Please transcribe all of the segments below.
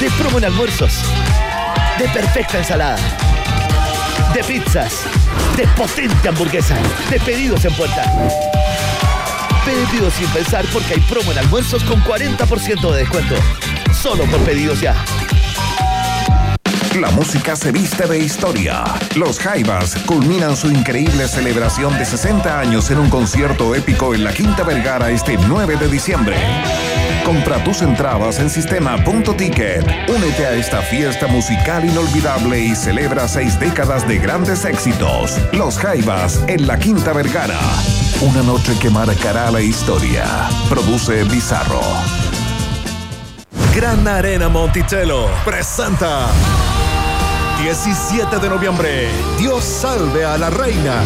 de promo en almuerzos, de perfecta ensalada, de pizzas, de potente hamburguesa, de pedidos en puerta. Pedidos sin pensar porque hay promo en almuerzos con 40% de descuento. Solo por pedidos ya. La música se viste de historia. Los Jaivas culminan su increíble celebración de 60 años en un concierto épico en la Quinta Vergara este 9 de diciembre. Compra tus entradas en sistema.ticket. Únete a esta fiesta musical inolvidable y celebra seis décadas de grandes éxitos. Los Jaivas en la Quinta Vergara. Una noche que marcará la historia. Produce Bizarro. Gran Arena Monticello presenta 17 de noviembre. Dios salve a la reina.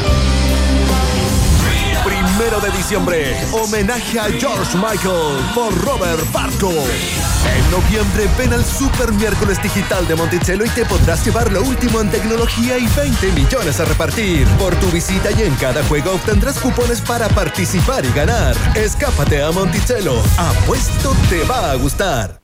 Primero de diciembre, homenaje a George Michael por Robert Barco. En noviembre ven al Super Miércoles Digital de Monticello y te podrás llevar lo último en tecnología y 20 millones a repartir. Por tu visita y en cada juego obtendrás cupones para participar y ganar. Escápate a Monticello. Apuesto te va a gustar.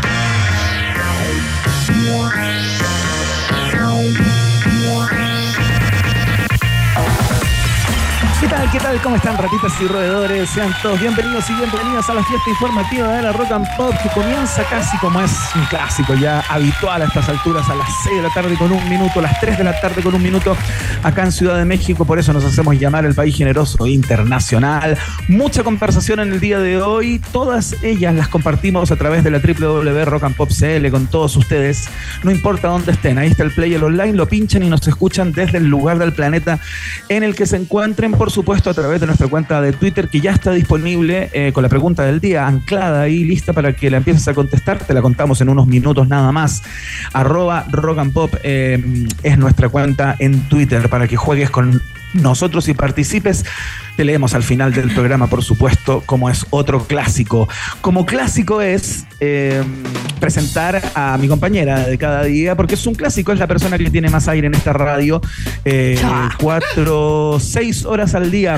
¿Qué tal? ¿Cómo están ratitas y roedores? Sean todos bienvenidos y bienvenidas a la fiesta informativa de la Rock and Pop que comienza casi como es un clásico ya habitual a estas alturas a las 6 de la tarde con un minuto, a las 3 de la tarde con un minuto acá en Ciudad de México. Por eso nos hacemos llamar el país generoso internacional. Mucha conversación en el día de hoy. Todas ellas las compartimos a través de la www.rockandpopcl con todos ustedes. No importa dónde estén. Ahí está el player online. Lo pinchan y nos escuchan desde el lugar del planeta en el que se encuentren. Por supuesto, a través de nuestra cuenta de Twitter, que ya está disponible eh, con la pregunta del día, anclada ahí, lista para que la empieces a contestar. Te la contamos en unos minutos nada más. Arroba Rock and Pop eh, es nuestra cuenta en Twitter para que juegues con nosotros y participes. Te leemos al final del programa, por supuesto, como es otro clásico. Como clásico es eh, presentar a mi compañera de cada día, porque es un clásico, es la persona que tiene más aire en esta radio. Eh, cuatro, seis horas al día,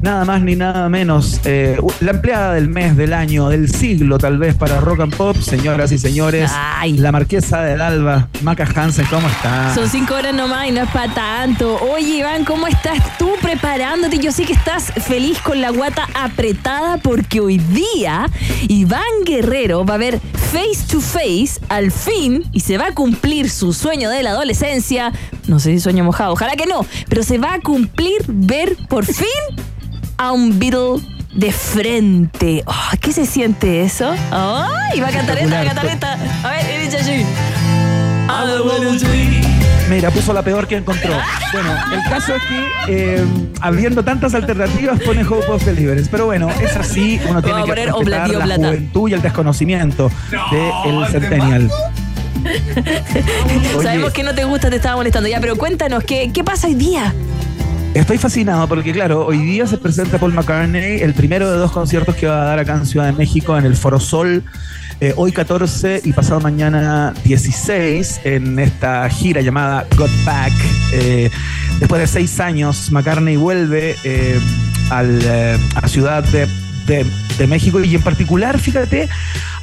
nada más ni nada menos. Eh, la empleada del mes, del año, del siglo, tal vez, para Rock and Pop, señoras y señores. Ay. La marquesa del Alba, Maca Hansen, ¿cómo está? Son cinco horas nomás y no es para tanto. Oye, Iván, ¿cómo estás tú preparándote? Yo sé que estás feliz con la guata apretada porque hoy día Iván Guerrero va a ver face to face al fin y se va a cumplir su sueño de la adolescencia. No sé si sueño mojado, ojalá que no, pero se va a cumplir ver por fin a un Beatle de frente. Oh, ¿Qué se siente eso? ¡Ay! va a cantar esta, va a cantar esta. A ver, dice así. Mira, puso la peor que encontró. Bueno, el caso es que, eh, habiendo tantas alternativas, pone Hope of Deliverance. Pero bueno, es así, uno tiene Vamos a que poner respetar Oblati la juventud y el desconocimiento del Centennial. Sabemos que no te gusta, te estaba molestando ya, pero cuéntanos, ¿qué, qué pasa hoy día? Estoy fascinado porque, claro, hoy día se presenta Paul McCartney, el primero de dos conciertos que va a dar acá en Ciudad de México, en el Foro Sol, eh, hoy 14 y pasado mañana 16, en esta gira llamada Got Back. Eh, después de seis años, McCartney vuelve eh, al, eh, a Ciudad de, de- de México y en particular, fíjate,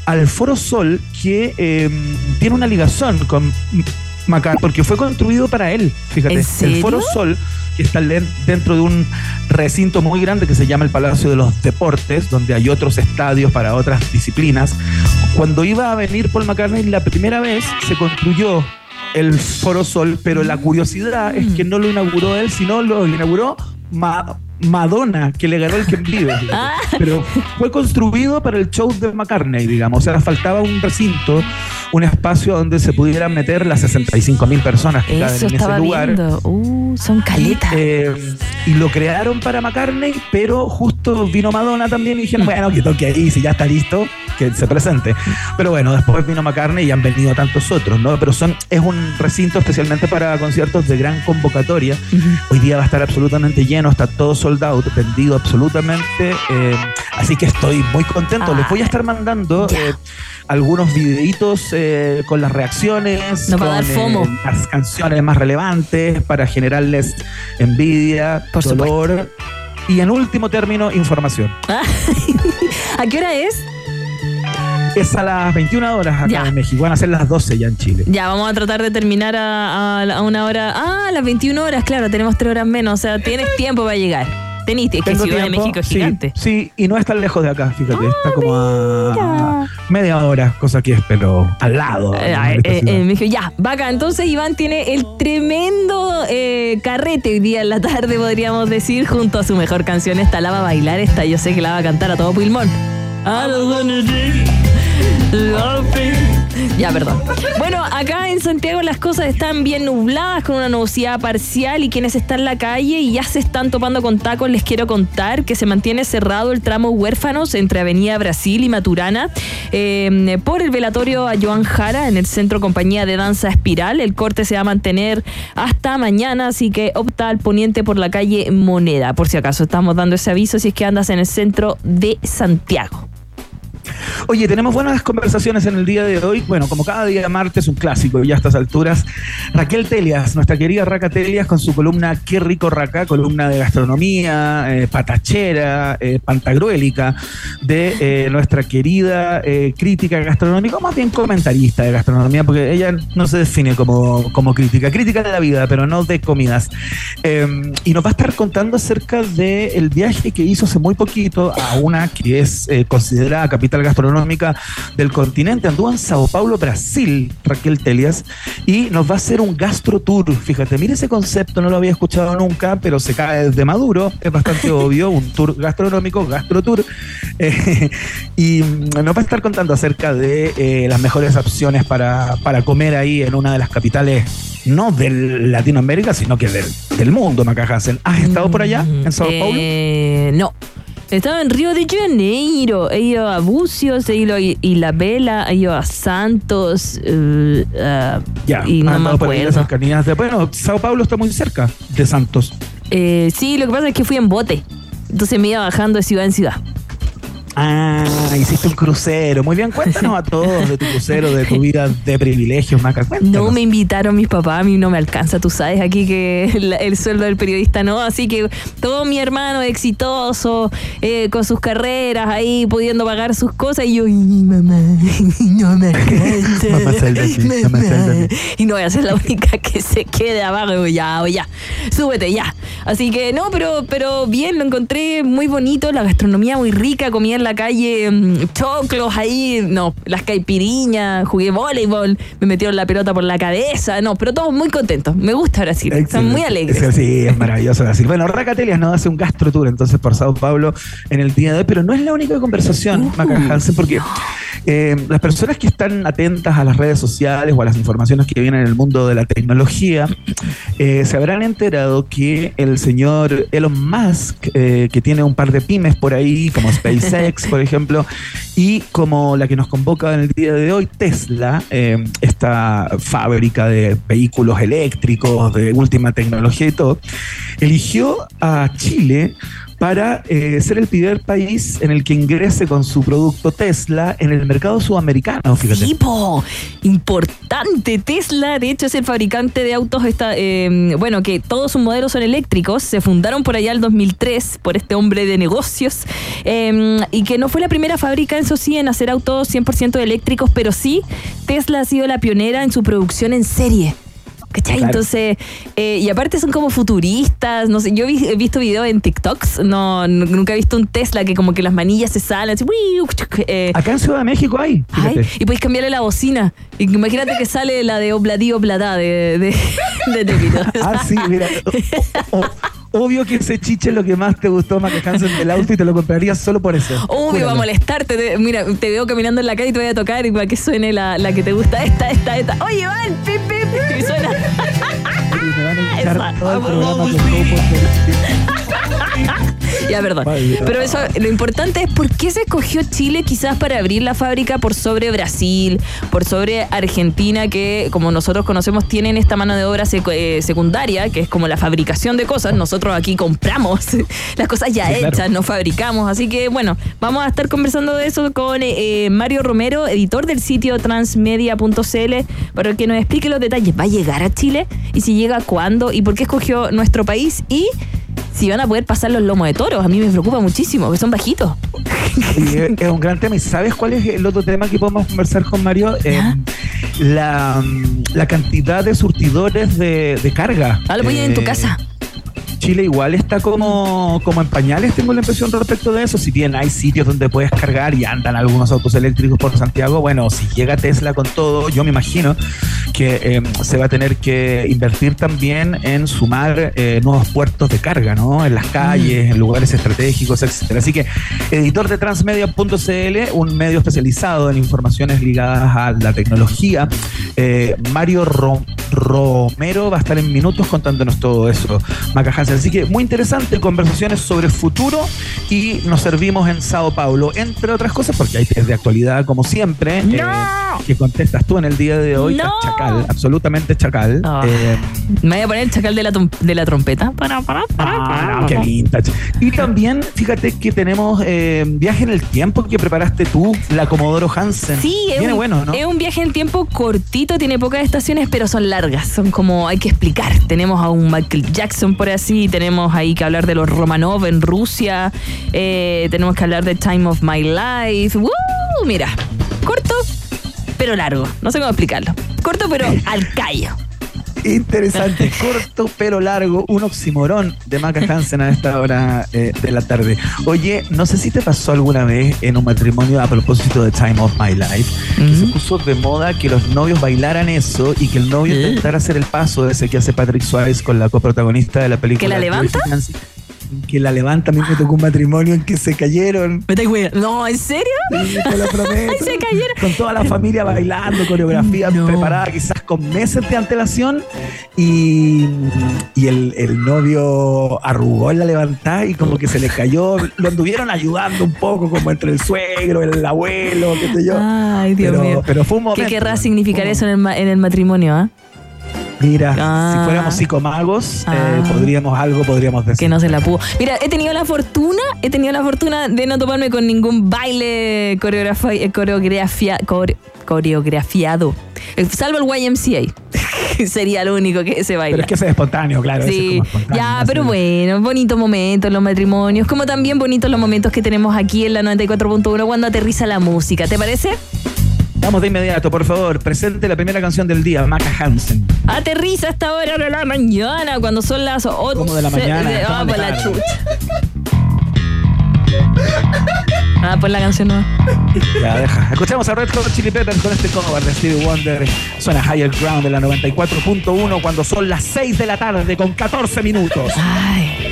al Foro Sol que eh, tiene una ligación con McCartney, porque fue construido para él, fíjate. ¿En serio? El Foro Sol, que está dentro de un recinto muy grande que se llama el Palacio de los Deportes, donde hay otros estadios para otras disciplinas. Cuando iba a venir Paul McCartney la primera vez, se construyó el Foro Sol, pero la curiosidad es que no lo inauguró él, sino lo inauguró Ma- Madonna, que le ganó el que vive. Ah. Pero fue construido para el show de McCartney, digamos. O sea, faltaba un recinto, un espacio donde se pudieran meter las 65 mil personas que Eso en ese lugar. Uh, son caletas. Eh, y lo crearon para McCartney, pero justo vino Madonna también y dijeron, bueno, que toque ahí, si ya está listo, que se presente. Pero bueno, después vino McCartney y han venido tantos otros, ¿no? Pero son, es un recinto especialmente para conciertos de gran convocatoria. Hoy día va a estar absolutamente lleno, está todo sold out, vendido absolutamente. eh, así que estoy muy contento. Les voy a estar mandando eh, algunos videitos eh, con las reacciones, Nos va a dar con, eh, FOMO. las canciones más relevantes para generarles envidia, Por dolor y en último término, información. ¿A qué hora es? Es a las 21 horas acá Ya. en México, van a ser las 12 ya en Chile. Ya, vamos a tratar de terminar a, a- a una hora. Ah, a las 21 horas, claro, tenemos tres horas menos. O sea, tienes tiempo para llegar. Teniste, es que Ciudad de tiempo, México es gigante. Sí, y no es tan lejos de acá, fíjate, Ah, está como a media hora, cosa que es, pero al lado. Eh, eh, de eh, ciudad. me dijo, ya, vaca. Entonces Iván tiene el tremendo eh, carrete hoy día en la tarde, podríamos decir, junto a su mejor canción. Esta la va a bailar, esta yo sé que la va a cantar a todo pulmón. Ya, perdón. Bueno, acá en Santiago las cosas están bien nubladas con una nubosidad parcial y quienes están en la calle y ya se están topando con tacos, les quiero contar que se mantiene cerrado el tramo Huérfanos entre Avenida Brasil y Maturana eh, por el velatorio a Joan Jara en el Centro Compañía de Danza Espiral. El corte se va a mantener hasta mañana, así que opta al poniente por la calle Moneda. Por si acaso estamos dando ese aviso si es que andas en el centro de Santiago. Oye, tenemos buenas conversaciones en el día de hoy. Bueno, como cada día martes, un clásico y a estas alturas. Raquel Telias, nuestra querida Raca Telias, con su columna Qué rico Raca, columna de gastronomía, eh, patachera, eh, pantagruélica, de eh, nuestra querida eh, crítica gastronómica, o más bien comentarista de gastronomía, porque ella no se define como, como crítica, crítica de la vida, pero no de comidas. Eh, y nos va a estar contando acerca del viaje que hizo hace muy poquito a una que es considerada capital gastronómica del continente. Anduvo en Sao Paulo, Brasil, Raquel Telias, y nos va a hacer un gastro tour. Fíjate, mire ese concepto, no lo había escuchado nunca, pero se cae desde Maduro, es bastante obvio, un tour gastronómico, gastro tour. Eh, y nos va a estar contando acerca de eh, las mejores opciones para, para comer ahí en una de las capitales, no de Latinoamérica, sino que del, del mundo, Maca Hansen. ¿Has estado por allá, en Sao Paulo? Eh, no. Estaba en Río de Janeiro. He ido a Bucios, he ido a Isla Vela, he ido a Santos. eh, ah, Ya, y no me acuerdo. de. Bueno, Sao Paulo está muy cerca de Santos. Eh, sí, lo que pasa es que fui en bote. Entonces me iba bajando de ciudad en ciudad. Ah, hiciste un crucero. Muy bien, cuéntanos a todos de tu crucero, de tu vida de privilegios, Maca. Cuéntanos. No me invitaron mis papás, a mí no me alcanza, tú sabes aquí que el sueldo del periodista no, así que todo mi hermano exitoso, eh, con sus carreras ahí, pudiendo pagar sus cosas, y yo, "Ay, mamá, no me alcanza. Mamá, mamá, aquí. Y no voy a ser la única que se quede abajo, ya, ya, súbete, ya. Así que no, pero, pero bien, lo encontré muy bonito, la gastronomía muy rica, comía en la calle mm, choclos ahí, no, las caipiriñas, jugué voleibol, me metieron la pelota por la cabeza, no, pero todos muy contentos. Me gusta Brasil, son muy alegres. Sí, Sí, es maravilloso Brasil. Bueno, Racatelias nos hace un gastro tour entonces por Sao Paulo en el día de hoy, pero no es la única conversación, Maca Hansen, porque eh, las personas que están atentas a las redes sociales o a las informaciones que vienen en el mundo de la tecnología eh, se habrán enterado que el señor Elon Musk, eh, que tiene un par de pymes por ahí, como SpaceX, por ejemplo, y como la que nos convoca en el día de hoy, Tesla, eh, esta fábrica de vehículos eléctricos de última tecnología y todo, eligió a Chile para eh, ser el primer país en el que ingrese con su producto Tesla en el mercado sudamericano, fíjate. Tipo, importante. Tesla, de hecho, es el fabricante de autos, está, eh, bueno, que todos sus modelos son eléctricos. Se fundaron por allá el 2003 por este hombre de negocios. eh, y que no fue la primera fábrica, eso sí, en hacer autos 100% eléctricos, pero sí, Tesla ha sido la pionera en su producción en serie. ¿Cachai? Claro. Entonces, eh, y aparte son como futuristas, no sé, yo vi- he visto videos en TikToks, no, nunca he visto un Tesla que como que las manillas se salen, así, eh, Acá en Ciudad de México hay. ay, y podéis cambiarle la bocina. Imagínate que sale la de Obladí Oblada de, de, de Tepito. Ah, sí, mira. o- o- obvio que ese chiche es lo que más te gustó, Maca Hansen del auto y te lo comprarías solo por eso. Obvio, va a molestarte. te- mira, te veo caminando en la calle y te voy a tocar y para que suene la, la que te gusta. Esta, esta, esta. Oye, Van, pip, pip. Y suena. Y me van a echar Esa. todo el Vamos, programa vamos, con todo Ya, perdón. Pero eso, lo importante es por qué se escogió Chile quizás para abrir la fábrica por sobre Brasil, por sobre Argentina, que como nosotros conocemos tienen esta mano de obra secu- eh, secundaria, que es como la fabricación de cosas. Nosotros aquí compramos las cosas ya Sí, claro. hechas, no fabricamos. Así que bueno, vamos a estar conversando de eso con eh, Mario Romero, editor del sitio transmedia.cl, para que nos explique los detalles. ¿Va a llegar a Chile? ¿Y si llega cuándo? ¿Y por qué escogió nuestro país? Y si van a poder pasar los lomos de toros. A mí me preocupa muchísimo, que son bajitos. Y es, es un gran tema. ¿Y sabes cuál es el otro tema que podemos conversar con Mario? Eh, la, la cantidad de surtidores de, de carga. Ah, lo ponen en tu Eh, casa. Chile igual está como, como en pañales, tengo la impresión respecto de eso. Si bien hay sitios donde puedes cargar y andan algunos autos eléctricos por Santiago, bueno, si llega Tesla con todo, yo me imagino que eh, se va a tener que invertir también en sumar eh, nuevos puertos de carga, ¿no? En las calles, en lugares estratégicos, etcétera. Así que, editor de transmedia.cl, un medio especializado en informaciones ligadas a la tecnología, eh, Mario Ro- Romero va a estar en minutos contándonos todo eso, Maca Hansen. Así que muy interesante, conversaciones sobre futuro y nos servimos en Sao Paulo, entre otras cosas, porque hay test de actualidad como siempre, eh, que contestas tú en el día de hoy, ¡No! estás chacal, absolutamente chacal. Ah. Eh, Me voy a poner el chacal de la, de la trompeta. Para, para, para, Ah, no, qué vintage. Y también, fíjate que tenemos eh, viaje en el tiempo que preparaste tú, la Comodoro Hansen. Sí, es Viene un, bueno, ¿no? es un viaje en el tiempo cortito, tiene pocas estaciones, pero son largas. Son como, hay que explicar. Tenemos a un Michael Jackson por así, tenemos ahí que hablar de los Romanov en Rusia, eh, tenemos que hablar de Time of My Life. ¡Woo! Mira, corto, pero largo. No sé cómo explicarlo. Corto, pero al callo. Interesante, corto pero largo, un oximorón de Maca Hansen a esta hora eh, de la tarde. Oye, no sé si te pasó alguna vez en un matrimonio a propósito de Time of My Life, que se puso de moda que los novios bailaran eso y que el novio ¿Eh? intentara hacer el paso ese que hace Patrick Swayze con la coprotagonista de la película. ¿Que la levanta? Que la levanta, a mí me tocó un matrimonio en que se cayeron. ¿Me? No, ¿en serio? Sí, te lo prometo. Ay, se cayeron. Con toda la familia bailando, coreografía No. preparada quizás con meses de antelación. Y, y el, el novio arrugó en la levantada y como que se le cayó. Lo anduvieron ayudando un poco, como entre el suegro, el abuelo, qué sé yo. Ay, Dios pero, mío. pero fue un ¿Qué querrá significar eso en el, en el matrimonio? ah? Mira, Ah. si fuéramos psicomagos, eh, Ah. podríamos algo, podríamos decir. Que no se la pudo. Mira, he tenido la fortuna, he tenido la fortuna de no toparme con ningún baile eh, coreografia- core- coreografiado. Eh, Salvo el YMCA. Sería lo único que se baila. Pero es que es espontáneo, claro. es Sí, espontáneo, ya, pero sé. bueno, bonitos momentos los matrimonios, como también bonitos los momentos que tenemos aquí en la 94.1 cuando aterriza la música, ¿te parece? Vamos de inmediato, por favor. Presente la primera canción del día, Maca Hansen. Aterriza a esta hora de la mañana, cuando son las 8 ¿Cómo de la mañana? ah, Estamos pues la chucha. Ah, pues la canción no. Ya, deja. Escuchamos a Red Hot Chili Peppers con este cover de Stevie Wonder. Suena Higher Ground de la 94.1 cuando son las 6 de la tarde con 14 minutos. Ay.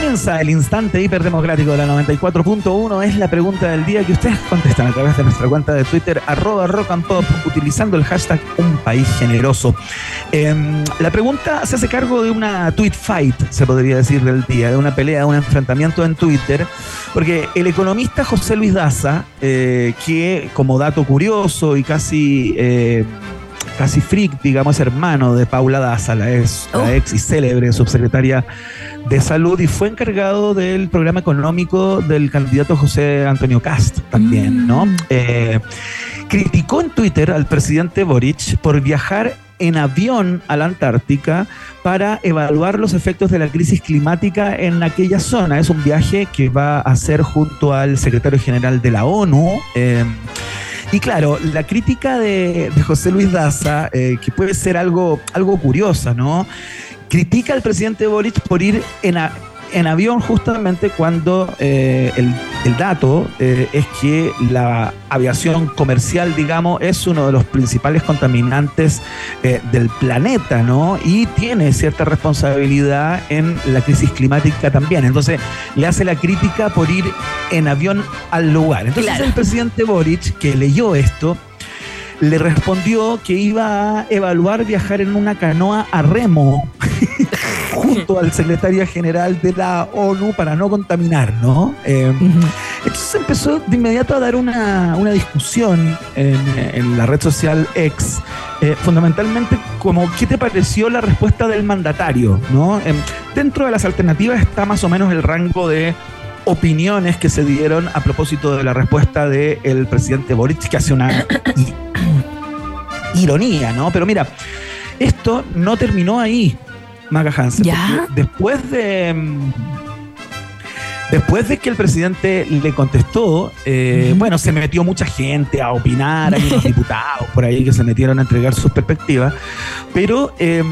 Comienza el instante hiperdemocrático de la 94.1. Es la pregunta del día que ustedes contestan a través de nuestra cuenta de Twitter, arroba rock and pop, utilizando el hashtag Un Generoso. Em, la pregunta se hace cargo de una tweet fight, se podría decir, del día, de una pelea, de un enfrentamiento en Twitter, porque el economista José Luis Daza, eh, que como dato curioso y casi... eh, casi freak, digamos, hermano de Paula Daza, la ex, la ex y célebre subsecretaria de Salud, y fue encargado del programa económico del candidato José Antonio Cast también, ¿no? Eh, criticó en Twitter al presidente Boric por viajar en avión a la Antártica para evaluar los efectos de la crisis climática en aquella zona. Es un viaje que va a hacer junto al secretario general de la ONU. eh, y claro, la crítica de, José Luis Daza, eh, que puede ser algo, algo curiosa, ¿no? Critica al presidente Boric por ir en, a- en avión justamente cuando eh, el, el dato eh, es que la aviación comercial, digamos, es uno de los principales contaminantes eh, del planeta, ¿no? Y tiene cierta responsabilidad en la crisis climática también. Entonces, le hace la crítica por ir en avión al lugar. Entonces, Claro. el presidente Boric, que leyó esto, le respondió que iba a evaluar viajar en una canoa a remo junto al secretario general de la ONU para no contaminar, ¿no? Eh, entonces empezó de inmediato a dar una, una discusión en, en la red social X, eh, fundamentalmente como qué te pareció la respuesta del mandatario, ¿no? Em, dentro de las alternativas está más o menos el rango de opiniones que se dieron a propósito de la respuesta del presidente Boric, que hace una ironía, ¿no? Pero mira, esto no terminó ahí, Maca Hansen. ¿Ya? Después de. mm, Después de que el presidente le contestó, eh, bueno, se metió mucha gente a opinar, hay unos diputados por ahí que se metieron a entregar sus perspectivas, pero eh,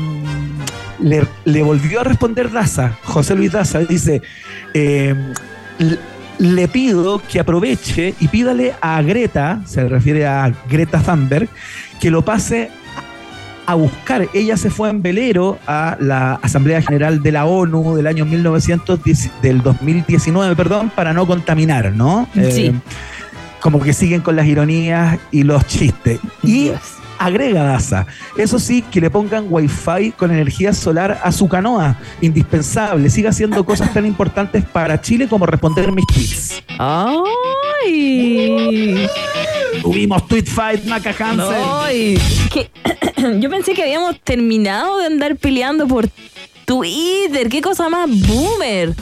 le, le volvió a responder Daza, José Luis Daza, dice, eh, l- le pido que aproveche y pídale a Greta, se refiere a Greta Thunberg, que lo pase a buscar. Ella se fue en velero a la Asamblea General de la ONU del año 1910, del 2019, perdón, para no contaminar, ¿no? Sí. como que siguen con las ironías y los chistes. Y. agrega Daza, eso sí, que le pongan wifi con energía solar a su canoa, indispensable, siga haciendo cosas tan importantes para Chile como responder mis tweets. ¡Ay! Tuvimos tweet fight, Maca Hansen. ¡Ay! Que- Yo pensé que habíamos terminado de andar peleando por Twitter. ¡Qué cosa más boomer!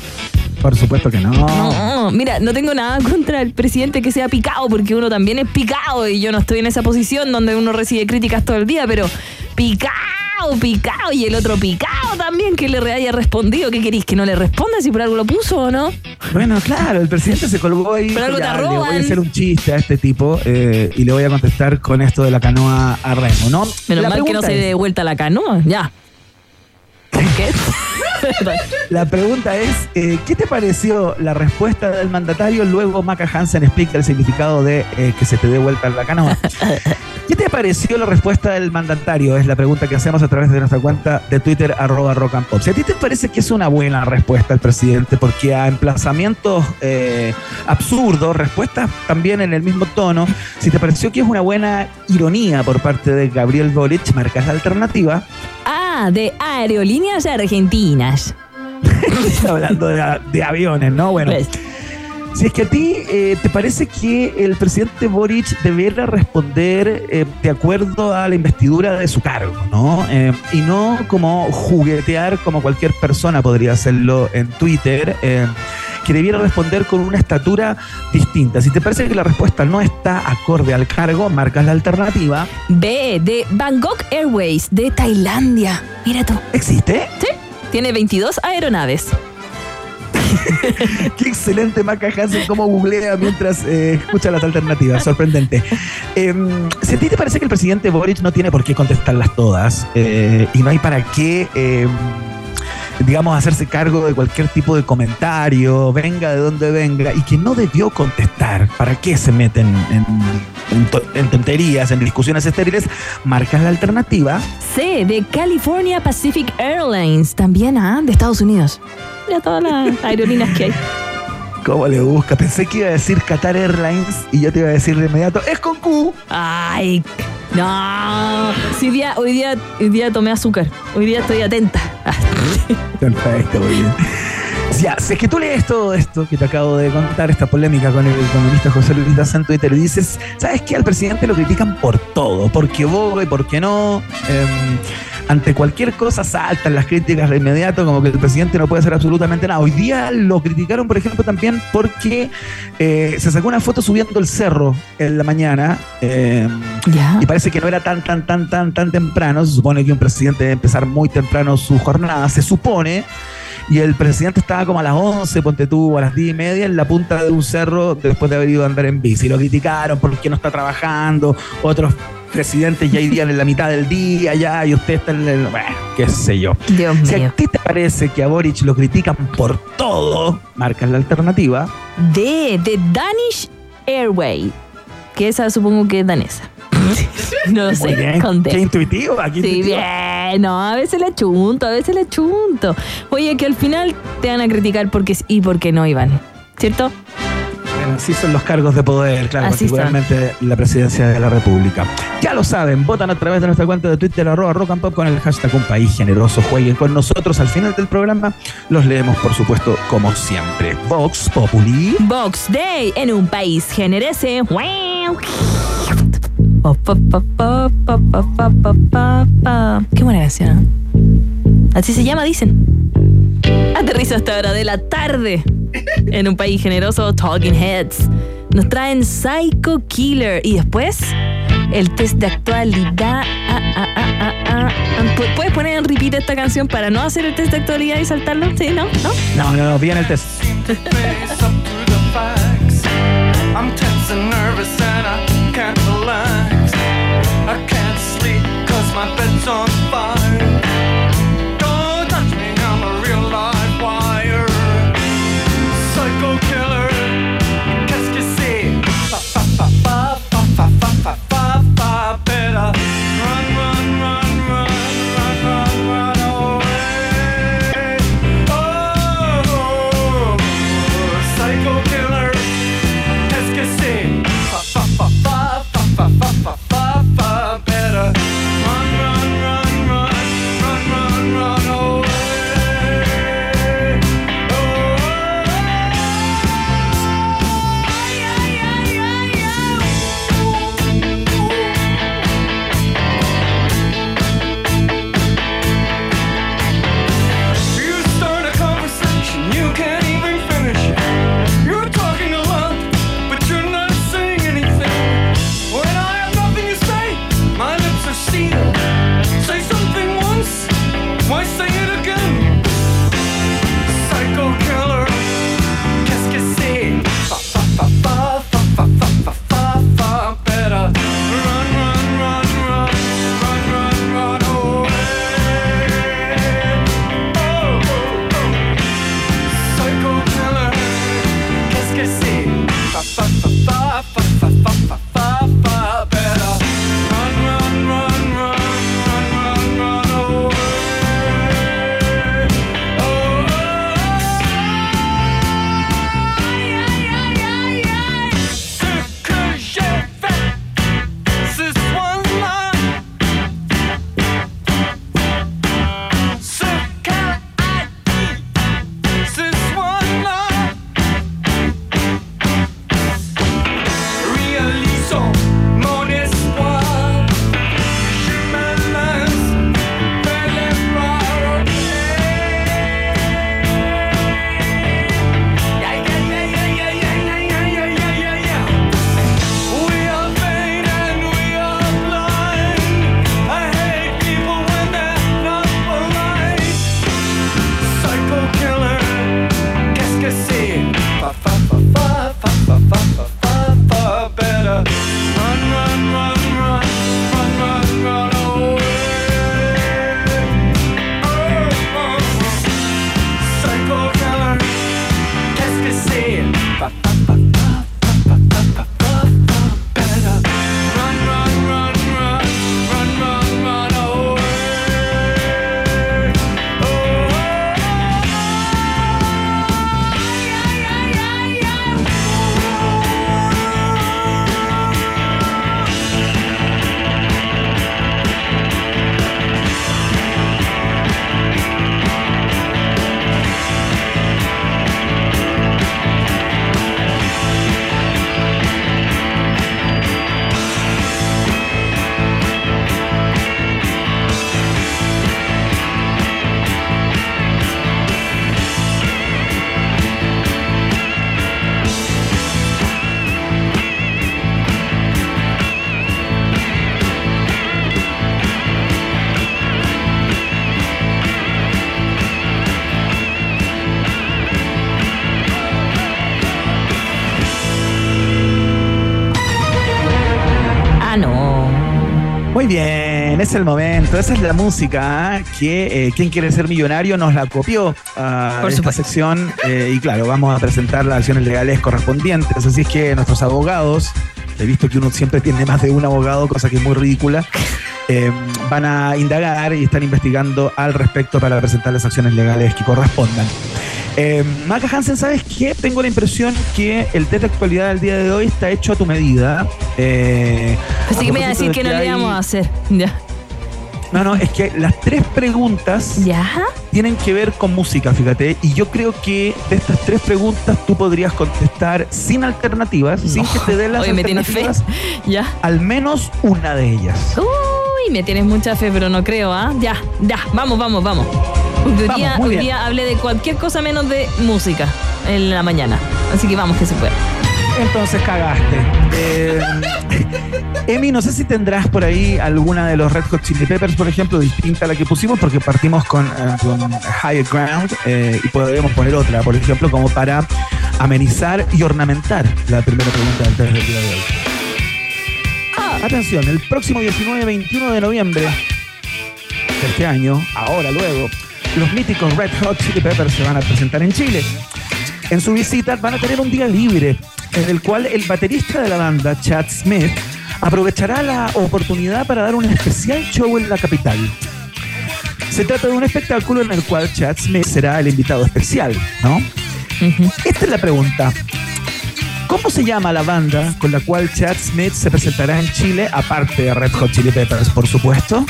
Por supuesto que no. No, mira, no tengo nada contra el presidente que sea picado, porque uno también es picado y yo no estoy en esa posición donde uno recibe críticas todo el día, pero picado, picado y el otro picado también que le haya respondido. ¿Qué queréis? ¿Que no le responda si por algo lo puso o no? Bueno, claro, el presidente se colgó ahí. Pero algo te ya, le voy a roban. hacer un chiste a este tipo eh, y le voy a contestar con esto de la canoa a remo, ¿no? Menos La mal que no se dé vuelta la canoa. Ya. ¿Qué? La pregunta es, eh, ¿qué te pareció la respuesta del mandatario? Luego Maca Hansen explica el significado de eh, que se te dé vuelta la canoa. ¿Qué te pareció la respuesta del mandatario? Es la pregunta que hacemos a través de nuestra cuenta de Twitter, arroba rock and pop. Si a ti te parece que es una buena respuesta el presidente, porque a emplazamientos eh, absurdos, respuestas también en el mismo tono, si te pareció que es una buena ironía por parte de Gabriel Boric, marcas la alternativa. Ah, de aerolíneas argentinas. Hablando de, de aviones, ¿no? Bueno, ¿Ves? Si es que a ti eh, te parece que el presidente Boric debiera responder eh, de acuerdo a la investidura de su cargo, ¿no? Eh, y no como juguetear como cualquier persona podría hacerlo en Twitter, que debiera responder con una estatura distinta. Si te parece que la respuesta no está acorde al cargo, marcas la alternativa. B, de Bangkok Airways, de Tailandia. Mira tú. ¿Existe? Sí, tiene 22 aeronaves. Qué excelente Maca Hansen cómo googlea mientras eh, escucha las alternativas. Sorprendente. Em, si a ti te parece que el presidente Boric no tiene por qué contestarlas todas eh, y no hay para qué em, digamos, hacerse cargo de cualquier tipo de comentario, venga de donde venga, y que no debió contestar. ¿Para qué se meten en, tonterías, en discusiones estériles? Marcas la alternativa. C, de California Pacific Airlines, también ¿ah? de Estados Unidos. Ya todas las aerolíneas que hay. ¿Cómo le busca? Pensé que iba a decir Qatar Airlines y yo te iba a decir de inmediato, es con Q. Ay, no. hoy, día, hoy, día, hoy día tomé azúcar. Hoy día estoy atenta. Perfecto, muy bien. Ya, si es que tú lees todo esto que te acabo de contar, esta polémica con el economista José Luis Daza en Twitter, y dices, ¿sabes qué? Al presidente lo critican por todo, porque boga y porque no. Em, ante cualquier cosa saltan las críticas de inmediato, como que el presidente no puede hacer absolutamente nada. Hoy día lo criticaron, por ejemplo, también porque eh, se sacó una foto subiendo el cerro en la mañana em, y parece que no era tan, tan, tan, tan, tan temprano. Se supone que un presidente debe empezar muy temprano su jornada, se supone y el presidente estaba como a las 11, ponte tú, a las 10 y media, en la punta de un cerro después de haber ido a andar en bici. Lo criticaron porque no está trabajando, otros presidentes ya irían en la mitad del día ya y usted está en el... Bueno, qué sé yo. Dios si a ti te parece que a Boric lo critican por todo, marcas la alternativa. D, de Danish Airway, que esa supongo que es danesa. no sé. Bien. Qué intuitivo. Aquí sí, bien. No, a veces le chunto, a veces le chunto. Oye, que al final te van a criticar porque y porque no iban. ¿Cierto? Bueno, así son los cargos de poder, claro, particularmente la presidencia de la República. Ya lo saben, votan a través de nuestra cuenta de Twitter, arroba rock and pop con el hashtag un país generoso. Jueguen con nosotros al final del programa. Los leemos, por supuesto, como siempre. Vox Populi. Vox Day en un país generoso. Qué buena canción. Así se llama, dicen. Aterriza hasta hora de la tarde en un país generoso, Talking Heads. Nos traen Psycho Killer y después el test de actualidad. ¿Puedes poner en repeat esta canción para no hacer el test de actualidad y saltarlo? ¿Sí? ¿No? ¿No? No, no, no bien el test. I'm tense and nervous and I can't relax. I can't sleep cause my bed's on fire. Es el momento, esa es la música ¿eh? que eh, quien quiere ser millonario nos la copió a Por esta sección eh, y claro, vamos a presentar las acciones legales correspondientes, así es que nuestros abogados, he visto que uno siempre tiene más de un abogado, cosa que es muy ridícula, eh, van a indagar y están investigando al respecto para presentar las acciones legales que correspondan. Eh, Maca Hansen, ¿sabes qué? Tengo la impresión que el test de actualidad del día de hoy está hecho a tu medida. Eh, Así que me iba a decir que no le hay- íbamos a hacer. Ya. No, no, es que las tres preguntas ¿Ya? tienen que ver con música, fíjate. Y yo creo que de estas tres preguntas tú podrías contestar sin alternativas, sin que te den las Oye, me tienes fe. alternativas, Ya. al menos una de ellas. Uy, me tienes mucha fe, pero no creo, ¿ah? Ya, ya, vamos, vamos, vamos. Hoy día, hoy día hablé de cualquier cosa menos de música en la mañana. Así que vamos, que se puede. Entonces cagaste. Eh, Emi, no sé si tendrás por ahí alguna de los Red Hot Chili Peppers, por ejemplo, distinta a la que pusimos, porque partimos con, eh, Higher Ground eh, y podríamos poner otra, por ejemplo, como para amenizar y ornamentar la primera pregunta del del día de hoy. Atención, el próximo 19-21 de noviembre de este año, ahora luego, los míticos Red Hot Chili Peppers se van a presentar en Chile. En su visita van a tener un día libre, en el cual el baterista de la banda, Chad Smith, aprovechará la oportunidad para dar un especial show en la capital. Se trata de un espectáculo en el cual Chad Smith será el invitado especial, ¿no? Esta es la pregunta. ¿Cómo se llama la banda con la cual Chad Smith se presentará en Chile, aparte de Red Hot Chili Peppers, por supuesto?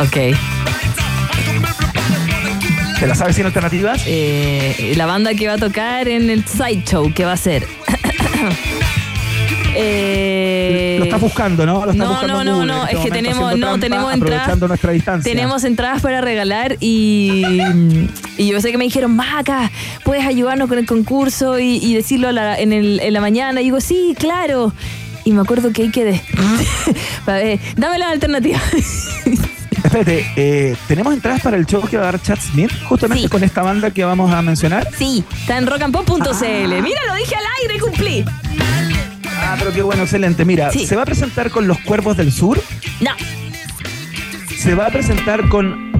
Ok. ¿Te la sabes sin alternativas? Eh, la banda que va a tocar en el sideshow, que va a ser? Eh, Lo estás buscando, ¿no? Lo estás no, buscando no, no, Google no, en este es que tenemos, no, tenemos entradas. nuestra distancia. Tenemos entradas para regalar y, y yo sé que me dijeron, Maca, puedes ayudarnos con el concurso y, y decirlo la- en, el- en la mañana. Y digo, sí, claro. Y me acuerdo que ahí quedé. Ver, Dame la alternativa. Espérate, eh, tenemos entradas para el show que va a dar Chad Smith, justamente Sí. con esta banda que vamos a mencionar. Sí, está en rockandpop.cl. Ah. Mira, lo dije al aire, cumplí. Ah, pero qué bueno, excelente. Mira, Sí. se va a presentar con los Cuervos del Sur, No, se va a presentar con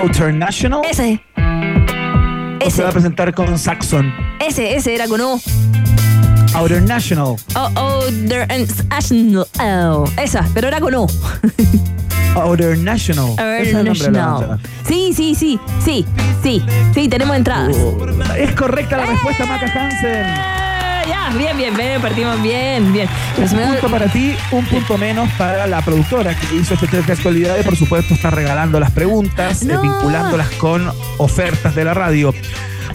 Outer National, ese. o se Ese, va a presentar con Saxon. ese, ese era con O. Outer National, Oh, and National. Oh, esa, pero era con O. Outer National. Ese es el de la. Sí, sí, sí, sí, sí, sí, tenemos entradas. Es correcta la respuesta, Maca Hansen. Eh, ya, bien, bien, bien, partimos bien, bien. Pero Un da- punto para ti, un punto menos para la productora que hizo este test de actualidad y por supuesto está regalando las preguntas, eh, vinculándolas con ofertas de la radio.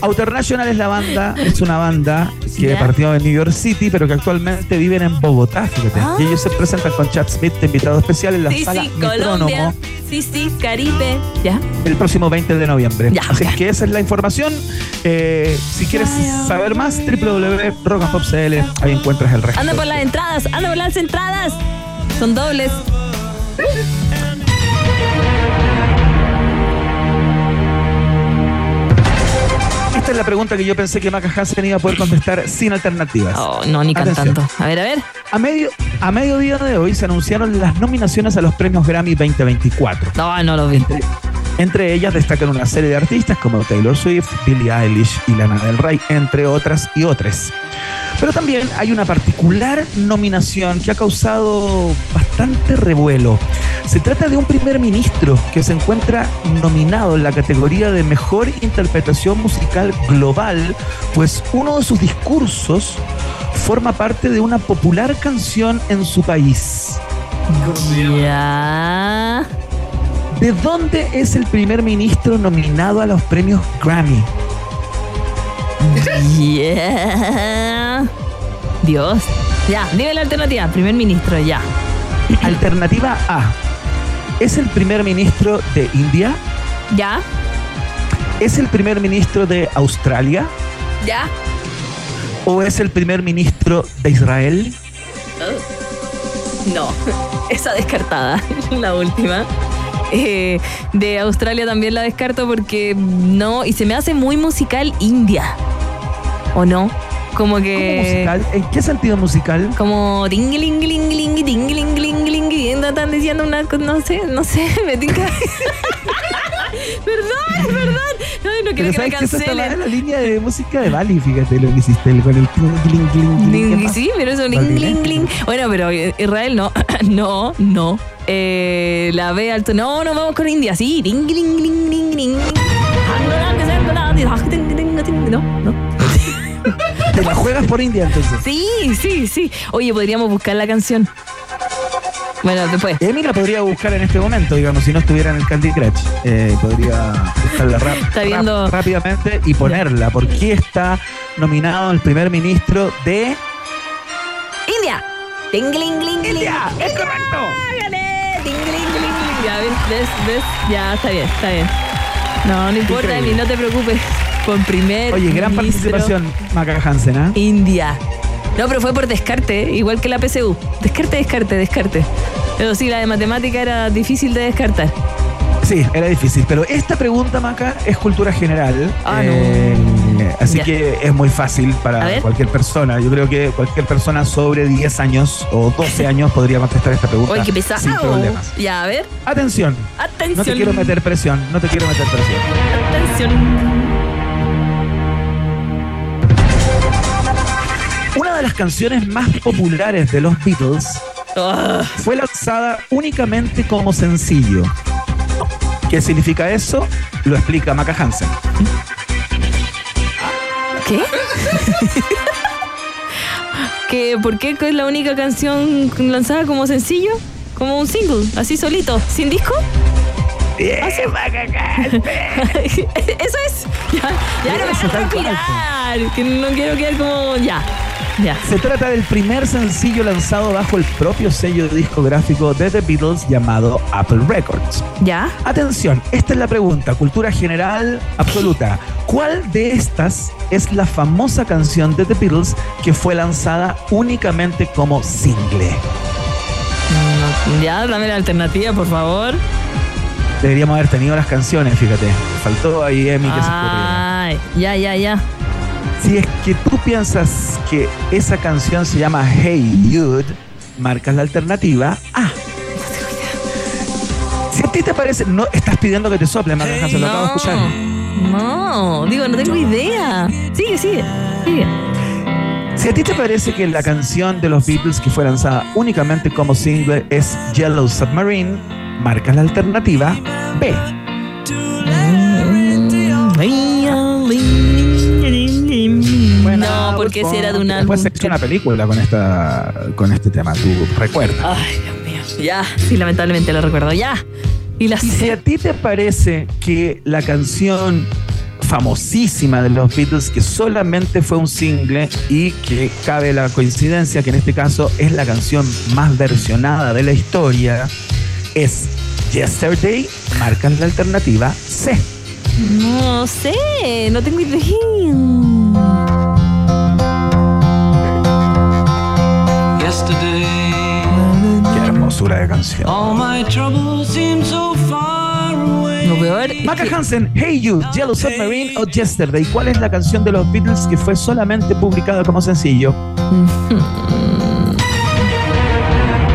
Outer National es la banda, es una banda que Ya. partió en New York City, pero que actualmente viven en Bogotá, fíjate. Ah. Y ellos se presentan con Chad Smith invitado especial en la Sí, sala sí. Metrónomo Sí, sí, Caribe. Ya. el próximo 20 de noviembre. Ya, Así que esa es la información. Eh, si quieres saber más, www.rockandpop.cl, ahí encuentras el resto. Anda por las entradas, anda por las entradas. Son dobles. Esta es la pregunta que yo pensé que Maca Hansen iba a poder contestar sin alternativas. Oh, no, ni Atención. cantando. A ver, a ver. A, medio, a mediodía de hoy se anunciaron las nominaciones a los premios Grammy 2024. No, no lo vi. Entre, entre ellas destacan una serie de artistas como Taylor Swift, Billie Eilish y Lana del Rey, entre otras y otras. Pero también hay una particular nominación que ha causado bastante revuelo. Se trata de un primer ministro que se encuentra nominado en la categoría de mejor interpretación musical global, pues uno de sus discursos forma parte de una popular canción en su país. ¿De dónde es el primer ministro nominado a los premios Grammy? Yeah. Dios. Ya, dime la alternativa. Primer ministro, ya. Alternativa A. ¿Es el primer ministro de India? Ya. ¿Es el primer ministro de Australia? Ya. ¿O es el primer ministro de Israel? No, esa descartada, la última. Eh, de Australia también la descarto porque no, y se me hace muy musical India. ¿O no? Como ¿Cómo que. musical? ¿En qué sentido musical? Como tingling, tingling, están diciendo una no sé, no sé, me tinca. Perdón, perdón. No quiero que me sabes que cancelen. la línea de música de Bali, fíjate lo que hiciste con el cling, cling, cling, cling. Sí, pero eso, ling, Bali, ling, ¿eh? ling. Bueno, pero Israel no, no, no. Eh, la B alto, no, no, vamos con India, sí. Ling, ling, ling, ling, ling. No, no. Te la juegas por India entonces. Sí, sí, sí. Oye, podríamos buscar la canción. Bueno, después. Emi la podría buscar en este momento, digamos, si no estuviera en el Candy Crush. Eh, podría buscarla rap- Está viendo- rap- rápidamente y ponerla. ¿Por qué está nominado el primer ministro de India. Ting, ling. India? ¡Es correcto! Gané. Ting, ling, ling, ling. Ya, ves, ves, ves. Ya, está bien, está bien. No, no importa. Emi, no te preocupes. Con primer Oye, gran ministro participación, Maca Hansen, ¿ah? India. No, pero fue por descarte, igual que la PSU. Descarte, descarte, descarte. Pero sí, la de matemática era difícil de descartar. Sí, era difícil, pero esta pregunta, Maca, es cultura general. Ah, no. Eh, así Ya. que es muy fácil para cualquier persona. Yo creo que cualquier persona sobre 10 años o 12 años podría contestar esta pregunta Oye, qué pesado. sin problemas. Ya, a ver. Atención, Atención. no te quiero meter presión, no te quiero meter presión. Atención. Una de las canciones más populares de los Beatles fue lanzada únicamente como sencillo. ¿Qué significa eso? Lo explica Maca Hansen. ¿Qué? ¿Qué? ¿Por qué es la única canción lanzada como sencillo? Como un single, así solito, sin disco. Bien, Así. Eso es. Ya, ya no me cual. respirar. Que no quiero quedar como. Ya. Se trata del primer sencillo lanzado bajo el propio sello discográfico de The Beatles llamado Apple Records. ¿Ya? Atención, esta es la pregunta, cultura general absoluta. ¿Cuál de estas es la famosa canción de The Beatles que fue lanzada únicamente como single? Ya, dame la alternativa, por favor. Deberíamos haber tenido las canciones, fíjate. Faltó ahí Emi que se Ay, ya, ya, ya. Si es que tú piensas que esa canción se llama Hey Jude, marcas la alternativa A. Si a ti te parece, no estás pidiendo que te sople, Hansen, lo acabo de escuchar. No, digo, no tengo idea. Sigue, sigue, sigue. Si a ti te parece que la canción de los Beatles que fue lanzada únicamente como single es Yellow Submarine, marcas la alternativa B. no, porque ese era de un álbum. Después se hizo una película con esta con este tema, tú recuerdas. Ay, Dios mío. Ya, sí, lamentablemente lo recuerdo. Ya. Y si a ti te parece que la canción famosísima de los Beatles, que solamente fue un single y que cabe la coincidencia que en este caso es la canción más versionada de la historia, es Yesterday, marcan la alternativa C. No sé, no tengo idea. Hermosura de canción. Lo peor. Maca Hansen, Hey You, Yellow Submarine o Yesterday. ¿Cuál es la canción de los Beatles que fue solamente publicada como sencillo?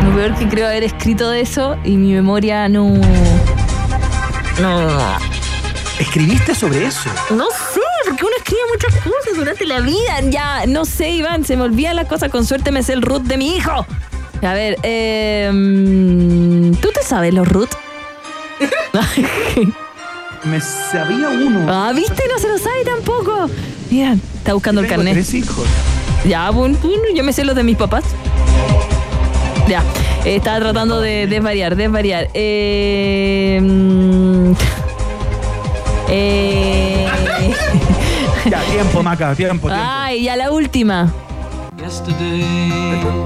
Lo peor que creo haber escrito de eso y mi memoria no. No. ¿Escribiste sobre eso? No sé, porque uno escribe muchas cosas durante la vida. Ya, no sé, Iván, se me olvidan las cosas. Con suerte me sé el root de mi hijo. A ver, eh, ¿tú te sabes los root? Me sabía uno. ah, ¿viste? No se lo sabe tampoco. Mira, está buscando el Tengo carnet. tres hijos. Ya, bueno, yo me sé los de mis papás. Ya, estaba tratando de desvariar, desvariar. Eh, mm, eh, Ya, tiempo, Maca, tiempo, tiempo. ay, ya la última.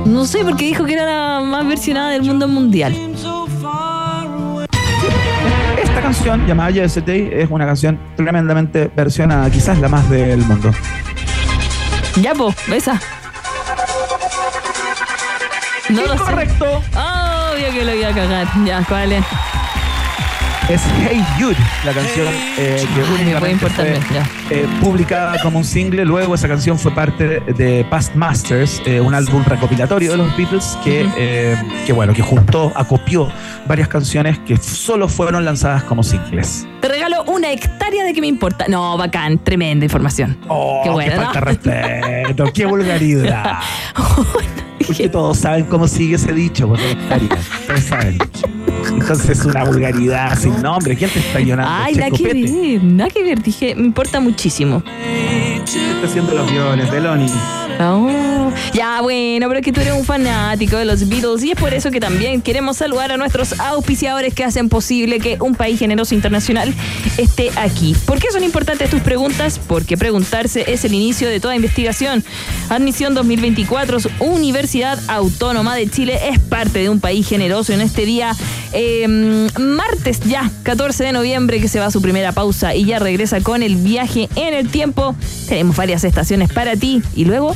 No sé, porque dijo que era la más versionada del mundo mundial. Esta canción, llamada Yesterday, es una canción tremendamente versionada, quizás la más del mundo. Ya, po, esa. No lo sé. Correcto. Obvio que lo iba a cagar. Ya, ¿cuál es? Es Hey Jude, la canción eh, que únicamente fue eh, publicada como un single. Luego esa canción fue parte de Past Masters, eh, un álbum recopilatorio de los Beatles que, que, bueno, que juntó, acopió varias canciones que solo fueron lanzadas como singles. Te regalo una hectárea de que me importa. No, bacán, tremenda información. Oh, qué bueno. Qué falta respeto, qué vulgaridad. Porque todos saben cómo sigue ese dicho, por hectárea. Todos saben. Entonces es una vulgaridad sin nombre. ¿Quién te está guionando? Ay, nada que ver, nada que ver. Dije, me importa muchísimo. Está haciendo los guiones, Deloni. Oh, ya, bueno, pero es que tú eres un fanático de los Beatles y es por eso que también queremos saludar a nuestros auspiciadores que hacen posible que un país generoso internacional esté aquí. ¿Por qué son importantes tus preguntas? Porque preguntarse es el inicio de toda investigación. Admisión 2024, Universidad Autónoma de Chile es parte de un país generoso en este día, em, martes ya, 14 de noviembre, que se va a su primera pausa y ya regresa con el viaje en el tiempo. Tenemos varias estaciones para ti y luego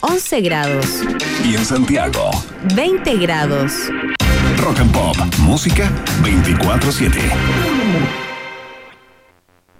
11 grados. Y en Santiago, 20 grados. Rock and Pop, música 24-7.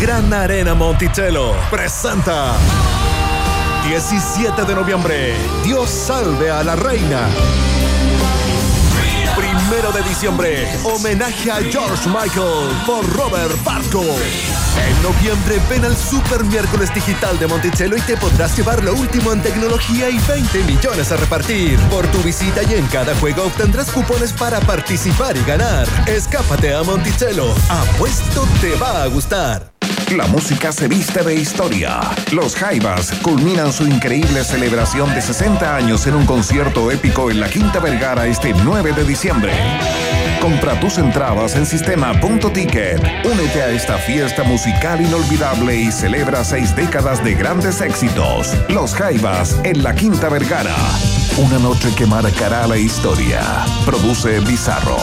Gran Arena Monticello presenta 17 de noviembre. Dios salve a la reina. Primero de diciembre, homenaje a George Michael por Robert Barco. En noviembre ven al Super Miércoles Digital de Monticello y te podrás llevar lo último en tecnología y 20 millones a repartir. Por tu visita y en cada juego obtendrás cupones para participar y ganar. Escápate a Monticello. Apuesto te va a gustar. La música se viste de historia. Los Jaivas culminan su increíble celebración de 60 años en un concierto épico en la Quinta Vergara este 9 de diciembre. Compra tus entradas en sistema.ticket. Únete a esta fiesta musical inolvidable y celebra seis décadas de grandes éxitos. Los Jaivas en la Quinta Vergara. Una noche que marcará la historia. Produce Bizarro.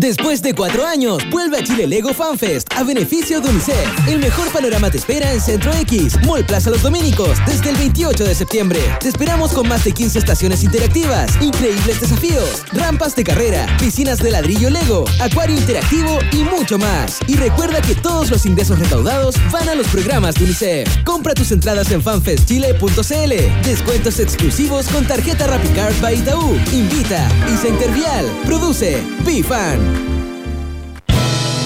Después de cuatro años, vuelve a Chile Lego FanFest a beneficio de UNICEF. El mejor panorama te espera en Centro X, Mall Plaza Los Dominicos, desde el 28 de septiembre. Te esperamos con más de 15 estaciones interactivas, increíbles desafíos, rampas de carrera, piscinas de ladrillo Lego, acuario interactivo y mucho más. Y recuerda que todos los ingresos recaudados van a los programas de UNICEF. Compra tus entradas en fanfestchile.cl. Descuentos exclusivos con tarjeta RappiCard by Itaú. Invita se Intervial. Produce BeFan.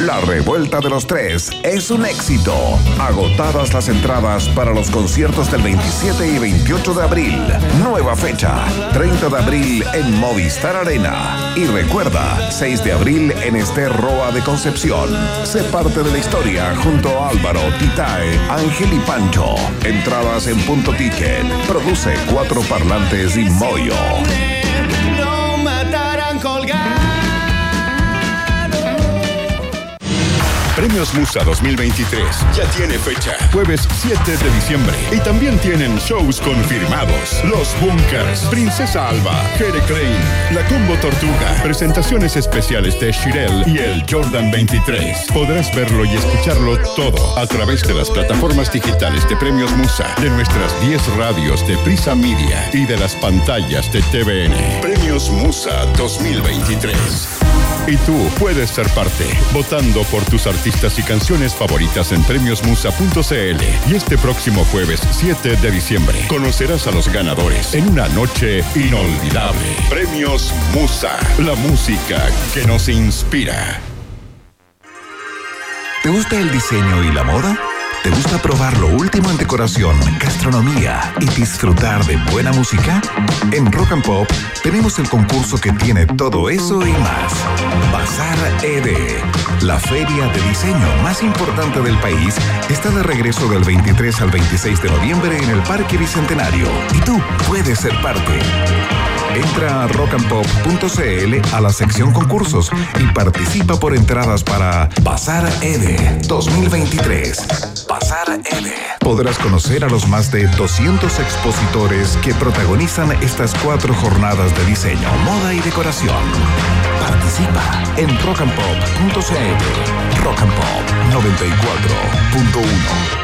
La revuelta de los tres es un éxito. Agotadas las entradas para los conciertos del 27 y 28 de abril. Nueva fecha, 30 de abril en Movistar Arena. Y recuerda, 6 de abril en Esther Roa de Concepción. Sé parte de la historia junto a Álvaro, Titae, Ángel y Pancho. Entradas en punto ticket. Produce cuatro parlantes y Moyo. Premios Musa 2023 ya tiene fecha, jueves 7 de diciembre. Y también tienen shows confirmados. Los Bunkers, Princesa Alba, Jere Klein, La Combo Tortuga, presentaciones especiales de Shirel y el Jordan 23. Podrás verlo y escucharlo todo a través de las plataformas digitales de Premios Musa, de nuestras 10 radios de Prisa Media y de las pantallas de TVN. Premios Musa 2023. Y tú puedes ser parte, votando por tus artistas y canciones favoritas en premiosmusa.cl. Y este próximo jueves 7 de diciembre conocerás a los ganadores en una noche inolvidable. Premios Musa, la música que nos inspira. ¿Te gusta el diseño y la moda? ¿Te gusta probar lo último en decoración, gastronomía y disfrutar de buena música? En Rock and Pop tenemos el concurso que tiene todo eso y más. Bazar ED, la feria de diseño más importante del país, está de regreso del 23 al 26 de noviembre en el Parque Bicentenario y tú puedes ser parte. Entra a rockandpop.cl a la sección concursos y participa por entradas para Bazar EDE 2023. Bazar EDE. Podrás conocer a los más de 200 expositores que protagonizan estas cuatro jornadas de diseño, moda y decoración. Participa en rockandpop.cl. Rock and Pop 94.1.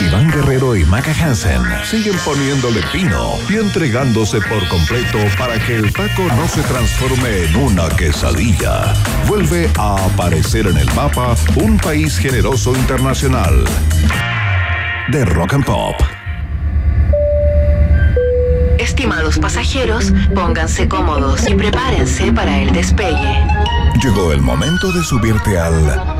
Iván Guerrero y Maca Hansen siguen poniéndole pino y entregándose por completo para que el taco no se transforme en una quesadilla. Vuelve a aparecer en el mapa un país generoso internacional. De Rock and Pop. Estimados pasajeros, pónganse cómodos y prepárense para el despegue. Llegó el momento de subirte al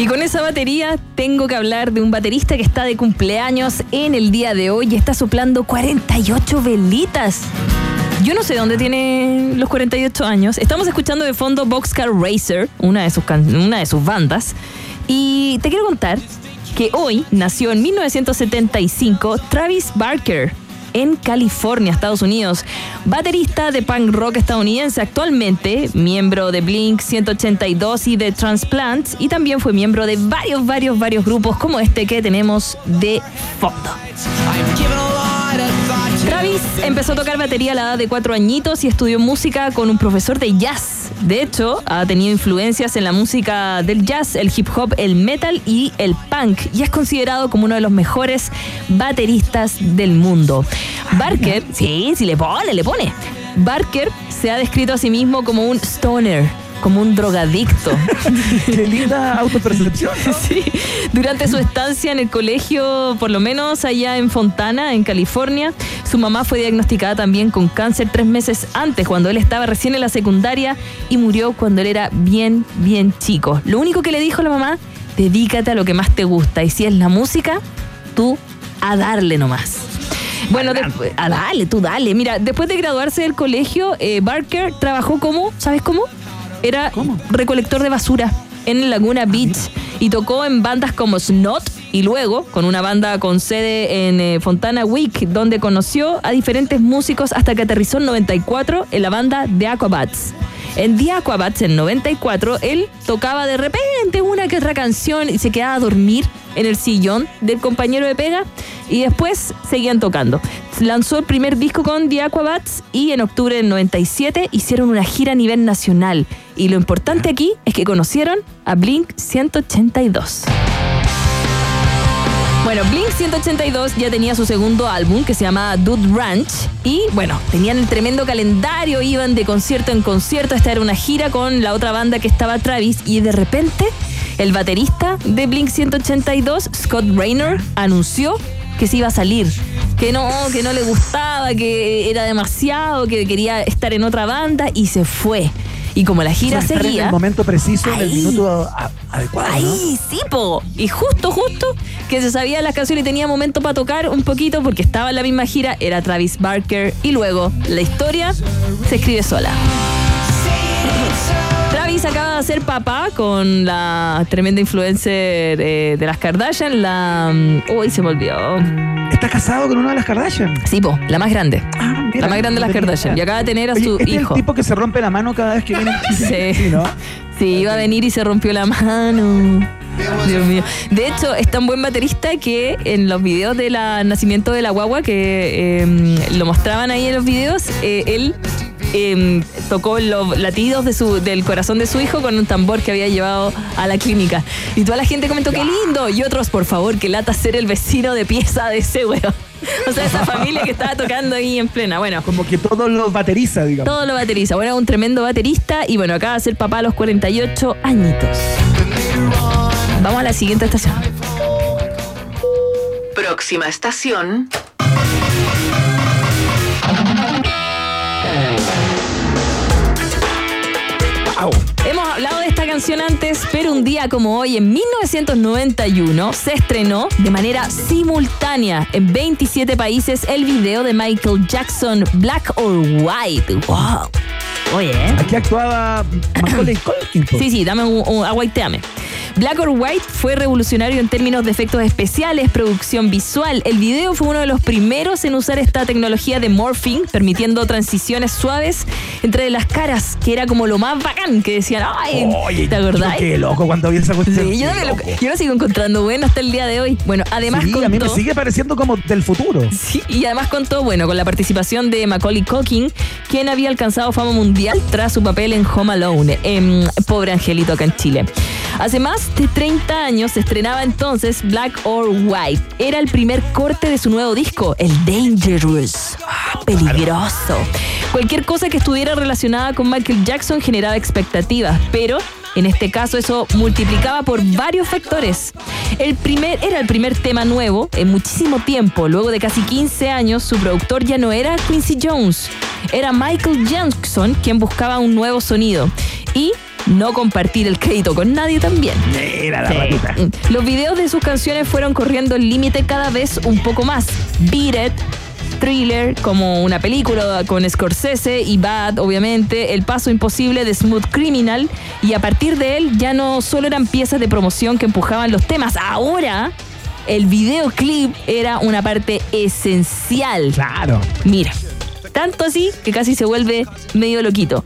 Y con esa batería tengo que hablar de un baterista que está de cumpleaños en el día de hoy y está soplando 48 velitas. Yo no sé dónde tiene los 48 años. Estamos escuchando de fondo Boxcar Racer, una de sus, una de sus bandas. Y te quiero contar que hoy nació en 1975 Travis Barker en California, Estados Unidos. Baterista de punk rock estadounidense actualmente, miembro de Blink 182 y de Transplant, y también fue miembro de varios, varios, varios grupos como este que tenemos de fondo. Empezó a tocar batería a la edad de cuatro añitos y estudió música con un profesor de jazz. De hecho, ha tenido influencias en la música del jazz, el hip hop, el metal y el punk, y es considerado como uno de los mejores bateristas del mundo. Barker, sí, sí le pone, le pone. Barker se ha descrito a sí mismo como un stoner, como un drogadicto. Qué linda autopercepción. ¿no? Sí, durante su estancia en el colegio, por lo menos allá en Fontana, en California, su mamá fue diagnosticada también con cáncer tres meses antes, cuando él estaba recién en la secundaria y murió cuando él era bien, bien chico. Lo único que le dijo la mamá, dedícate a lo que más te gusta y si es la música, tú a darle nomás. Bueno, después- a darle, tú dale. Mira, después de graduarse del colegio, eh, Barker trabajó como, ¿sabes cómo? Era recolector de basura en Laguna Beach y tocó en bandas como Snot y luego con una banda con sede en eh, Fontana Week, donde conoció a diferentes músicos hasta que aterrizó en 94 en la banda The Aquabats. En The Aquabats, en 94, él tocaba de repente una que otra canción y se quedaba a dormir en el sillón del compañero de pega y después seguían tocando. Lanzó el primer disco con The Aquabats y en octubre del 97 hicieron una gira a nivel nacional. Y lo importante aquí es que conocieron a Blink 182. Bueno, Blink 182 ya tenía su segundo álbum que se llama Dude Ranch y bueno, tenían el tremendo calendario, iban de concierto en concierto, esta era una gira con la otra banda que estaba Travis y de repente el baterista de Blink 182, Scott Raynor, anunció que se iba a salir, que no, que no le gustaba, que era demasiado, que quería estar en otra banda y se fue. Y como la gira estar En seguía... el momento preciso, en el minuto adecuado. ¿no? Ahí, sí, po. Y justo, justo, que se sabía las canciones y tenía momento para tocar un poquito porque estaba en la misma gira, era Travis Barker. Y luego, la historia se escribe sola. Acaba de ser papá con la tremenda influencer eh, de las Kardashian, la... mm, Uy, se me olvidó. ¿Está casado con una de las Kardashian? Sí, po, la más grande. Ah, mira, la más grande de las Kardashian. Y acaba de tener a Oye, su este hijo. es el tipo que se rompe la mano cada vez que viene. Sí. ¿no? Sí, iba a venir y se rompió la mano. Dios mío. De hecho, es tan buen baterista que en los videos del nacimiento de la guagua, que eh, lo mostraban ahí en los videos, eh, él eh, tocó los latidos de su, del corazón de su hijo con un tambor que había llevado a la clínica. Y toda la gente comentó, qué lindo. Y otros, por favor, que lata ser el vecino de pieza de ese weón. O sea, esa familia que estaba tocando ahí en plena. Bueno, Como que todo lo bateriza, digamos. todo lo bateriza. Bueno, un tremendo baterista y bueno, acaba de ser papá a los 48 añitos. Vamos a la siguiente estación. Próxima estación. Canción antes, pero un día como hoy, en 1991, se estrenó de manera simultánea en 27 países el video de Michael Jackson, Black or White. ¡Wow! Oye, ¿eh? Aquí actuaba Macaulay Culkin. Sí, sí, dame un, un aguaiteame. Black or White fue revolucionario en términos de efectos especiales, producción visual. El video fue uno de los primeros en usar esta tecnología de morphing, permitiendo transiciones suaves entre las caras, que era como lo más bacán, que decían, ay, Oye, ¿te acordás? Qué loco cuando vi esa cuestión. Sí, yo, lo, loco. yo lo sigo encontrando bueno hasta el día de hoy. Bueno, además Sí, a mí me contó- sigue pareciendo como del futuro. Sí, y además contó, bueno, con la participación de Macaulay Culkin, quien había alcanzado fama mundial tras su papel en Home Alone, en Pobre Angelito acá en Chile. Hace más de 30 años se estrenaba entonces Black or White. Era el primer corte de su nuevo disco, el Dangerous. Ah, peligroso. Cualquier cosa que estuviera relacionada con Michael Jackson generaba expectativas, pero en este caso eso multiplicaba por varios factores. El primer, era el primer tema nuevo en muchísimo tiempo. Luego de casi 15 años, su productor ya no era Quincy Jones, era Michael Jackson quien buscaba un nuevo sonido. Y no compartir el crédito con nadie también. Era la Sí. ratita. Los videos de sus canciones fueron corriendo el límite cada vez un poco más. Beat It, Thriller, como una película con Scorsese y Bad, obviamente, El Paso Imposible de Smooth Criminal, y a partir de él ya no solo eran piezas de promoción que empujaban los temas, ahora el videoclip era una parte esencial. Claro. Mira, tanto así que casi se vuelve medio loquito.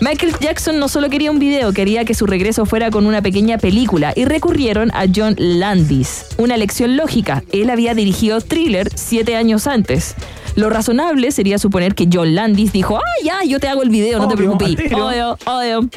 Michael Jackson no solo quería un video, quería que su regreso fuera con una pequeña película y recurrieron a John Landis. Una elección lógica, él había dirigido Thriller siete años antes. Lo razonable sería suponer que John Landis dijo, ah, ya, yo te hago el video, no te preocupes. Obvio, obvio.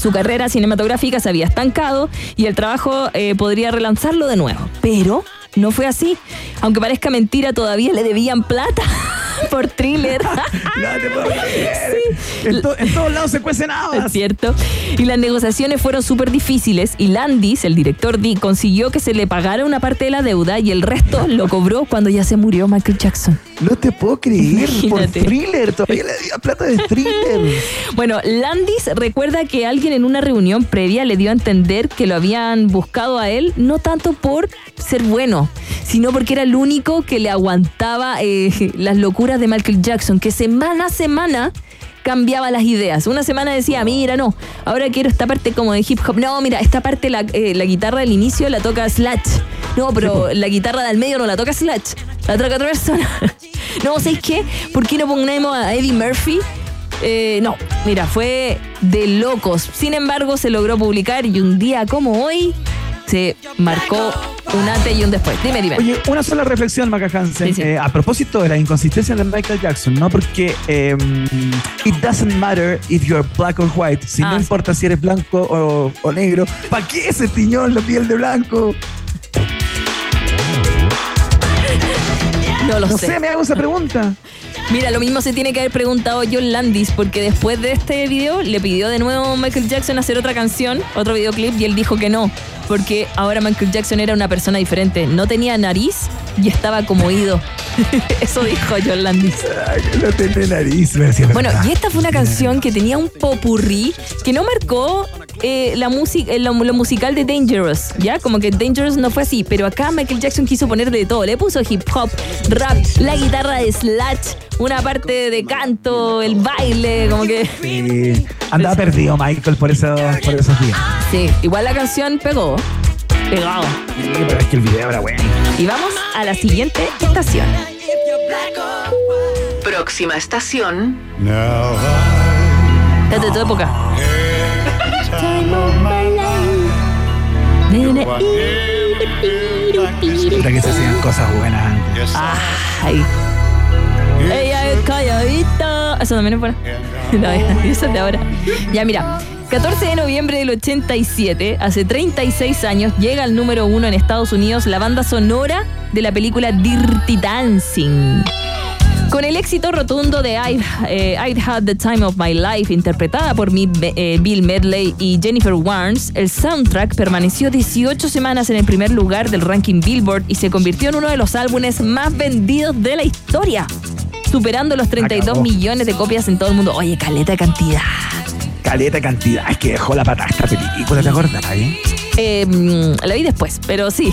Su carrera cinematográfica se había estancado y el trabajo eh, podría relanzarlo de nuevo. Pero no fue así. Aunque parezca mentira, todavía le debían plata por thriller. No te puedo creer. En, to- en todos lados se cuecen Es habas. cierto. Y las negociaciones fueron súper difíciles y Landis, el director D, consiguió que se le pagara una parte de la deuda y el resto lo cobró cuando ya se murió Michael Jackson. No te puedo creer. Por thriller. Todavía le dio plata de thriller. Bueno, Landis recuerda que alguien en una reunión previa le dio a entender que lo habían buscado a él no tanto por ser bueno, sino porque era el único que le aguantaba eh, las locuras de Michael Jackson, que semana a semana cambiaba las ideas. Una semana decía, mira, no, ahora quiero esta parte como de hip hop. No, mira, esta parte, la, eh, la guitarra del inicio la toca Slash. No, pero la guitarra del medio no la toca Slash. La toca otra persona. no, ¿sabéis qué? ¿Por qué no ponemos a Eddie Murphy? Eh, no, mira, fue de locos. Sin embargo, se logró publicar y un día como hoy se marcó un antes y un después. Dime, dime. Oye, una sola reflexión, Maca Hansen. Sí, sí. Eh, a propósito de la inconsistencia de Michael Jackson, ¿no? Porque eh, it doesn't matter if you're black or white. Si Ah, no sí. importa si eres blanco o, o negro, ¿para qué ese tiñón la piel de blanco? no lo No sé. sé, me hago esa pregunta. Mira, lo mismo se tiene que haber preguntado John Landis, porque después de este video le pidió de nuevo Michael Jackson hacer otra canción, otro videoclip, y él dijo que no, porque ahora Michael Jackson era una persona diferente. No tenía nariz y estaba como oído. Eso dijo John Landis. Ay, no tiene nariz, Bueno, y esta fue una canción que tenía un popurrí que no marcó eh, la música, lo, lo musical de Dangerous, ¿ya? Como que Dangerous no fue así, pero acá Michael Jackson quiso poner de todo. Le puso hip hop, rap, la guitarra de Slash, una parte de canto, el baile, como que. Sí. Andaba perdido Michael por, eso, por esos días. Sí, igual la canción pegó. Pegado. Sí, pero es que el video era bueno. Y vamos a la siguiente estación. Próxima estación. Es de tu época. Puta que se hacían cosas buenas antes. Ay. Ella es calladita. Eso también es buena. No, eso es de ahora. Ya, mira. 14 de noviembre del 87, hace 36 años, llega al número uno en Estados Unidos la banda sonora de la película Dirty Dancing. Con el éxito rotundo de I, eh, Had the Time of My Life, interpretada por mi- eh, Bill Medley y Jennifer Warnes, el soundtrack permaneció 18 semanas en el primer lugar del ranking Billboard y se convirtió en uno de los álbumes más vendidos de la historia, superando los 32 Acabó. millones de copias en todo el mundo. Oye, caleta cantidad. Caleta cantidad. Es que dejó la pata esta película, ¿te acuerdas? eh? Eh, mm, la vi después, pero sí.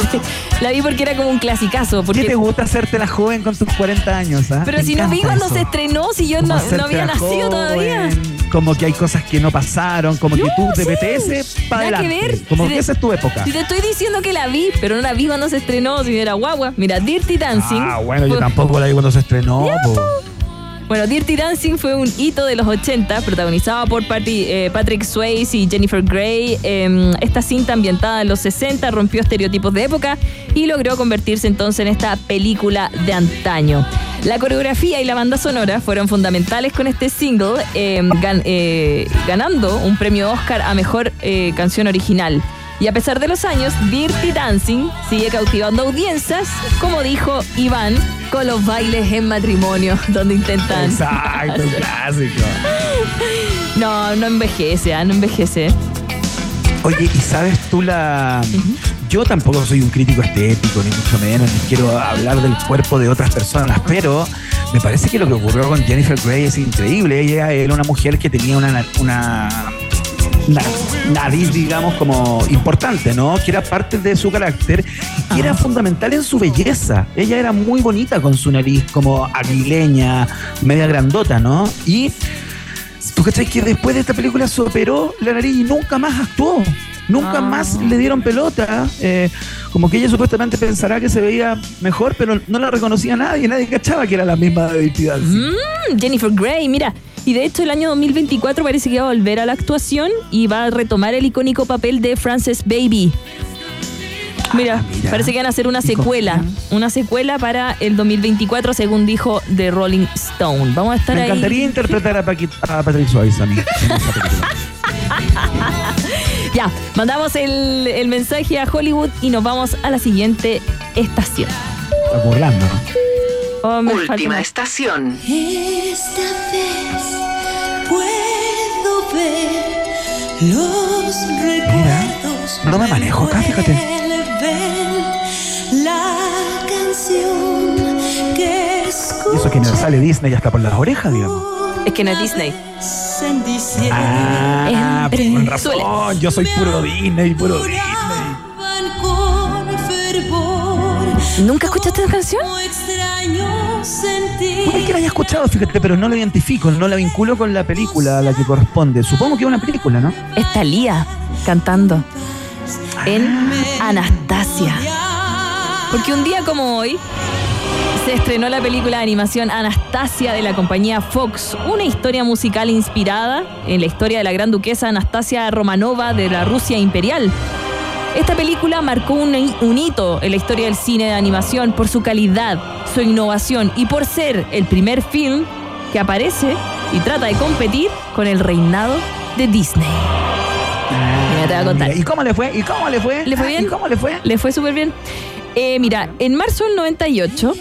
la vi porque era como un clasicazo. ¿Por qué te Porque, gusta hacerte la joven con tus 40 años? ah? pero Me si no vi cuando eso. se estrenó, si yo no, no había nacido todavía. Como que hay cosas que no pasaron, como que tú te sí. BTS para Nada que adelante. ver. Como Si que te- esa es tu época. Si te estoy diciendo que la vi, pero no la vi cuando se estrenó, si era guagua. Mira, Dirty Dancing. Ah, bueno, yo tampoco la vi cuando se estrenó. po. Bueno, Dirty Dancing fue un hito de los 80, protagonizada por eh, Patrick Swayze y Jennifer Grey. Eh, esta cinta ambientada en los 60 rompió estereotipos de época y logró convertirse entonces en esta película de antaño. La coreografía y la banda sonora fueron fundamentales con este single, gan- eh, ganando un premio Oscar a Mejor eh, Canción Original. Y a pesar de los años, Dirty Dancing sigue cautivando audiencias, como dijo Iván, con los bailes en matrimonio, donde intentan... Exacto, un clásico. No, no envejece, ah, no envejece. Oye, ¿y sabes tú la...? Yo tampoco soy un crítico estético, ni mucho menos, ni quiero hablar del cuerpo de otras personas, pero me parece que lo que ocurrió con Jennifer Grey es increíble. Ella era una mujer que tenía una, na- una, na- nariz, digamos, como importante, ¿no? Que era parte de su carácter y que era fundamental en su belleza. Ella era muy bonita con su nariz como aguileña, media grandota, ¿no? Y ¿Tú cachai que después de esta película se operó la nariz y nunca más actuó? Nunca Ah. más le dieron pelota. Eh, como que ella supuestamente pensará que se veía mejor, pero no la reconocía nadie. Nadie cachaba que era la misma Dancing. Mm, Jennifer Grey, mira. Y de hecho el año 2024 parece que va a volver a la actuación y va a retomar el icónico papel de Frances Baby. Mira, Ah, mira. parece que van a hacer una ¿Y con secuela. Una secuela para el 2024, según dijo The Rolling Stone. Vamos a estar Me ahí. encantaría interpretar a, Paqui- a Patrick Swayze a mí. Ya, mandamos el, el mensaje a Hollywood y nos vamos a la siguiente estación. Está burlando, ¿no? Oh, Última estación. Esta vez puedo ver los recuerdos. no me manejo acá, fíjate. Vuelven La canción que Y eso que me sale Disney hasta por las orejas, digamos. Es que no es Disney. Ah, En con razón. Yo soy puro Disney, puro Disney. ¿Nunca escuchaste esa canción? Puede que la haya escuchado, fíjate, pero no la identifico, no la vinculo con la película a la que corresponde. Supongo que es una película, ¿no? Es Thalía cantando en Anastasia. Porque un día como hoy se estrenó la película de animación Anastasia de la compañía Fox, una historia musical inspirada en la historia de la gran duquesa Anastasia Romanova de la Rusia imperial. Esta película marcó un, un hito en la historia del cine de animación por su calidad, su innovación y por ser el primer film que aparece y trata de competir con el reinado de Disney. Mira, te voy a contar. ¿Y cómo le fue? ¿Y cómo le fue? ¿Le fue Ah, bien? ¿Y cómo le fue? Le fue súper bien. Eh, mira, en marzo del 98,